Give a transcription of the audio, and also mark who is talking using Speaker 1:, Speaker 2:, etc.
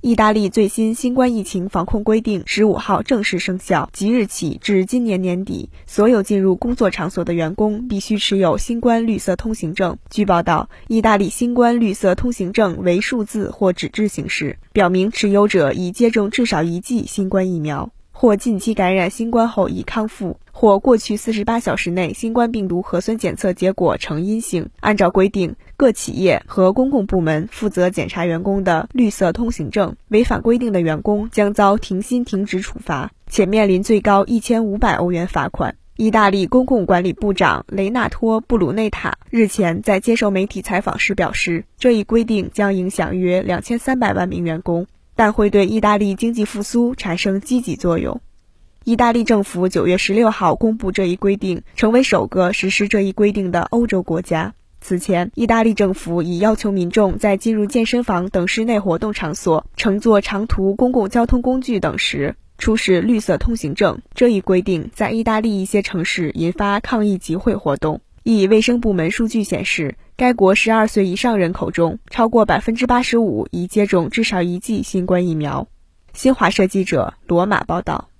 Speaker 1: 意大利最新新冠疫情防控规定十五号正式生效，即日起至今年年底，所有进入工作场所的员工必须持有新冠绿色通行证。据报道，意大利新冠绿色通行证为数字或纸质形式，表明持有者已接种至少一剂新冠疫苗。或近期感染新冠后已康复，或过去四十八小时内新冠病毒核酸检测结果呈阴性。按照规定，各企业和公共部门负责检查员工的绿色通行证，违反规定的员工将遭停薪停职处罚，且面临最高一千五百欧元罚款。意大利公共管理部长雷纳托·布鲁内塔日前在接受媒体采访时表示，这一规定将影响约两千三百万名员工。但会对意大利经济复苏产生积极作用。意大利政府九月十六号公布这一规定，成为首个实施这一规定的欧洲国家。此前，意大利政府已要求民众在进入健身房等室内活动场所、乘坐长途公共交通工具等时出示绿色通行证。这一规定在意大利一些城市引发抗议集会活动。意卫生部门数据显示，该国十二岁以上人口中，超过百分之八十五已接种至少一剂新冠疫苗。新华社记者罗马报道。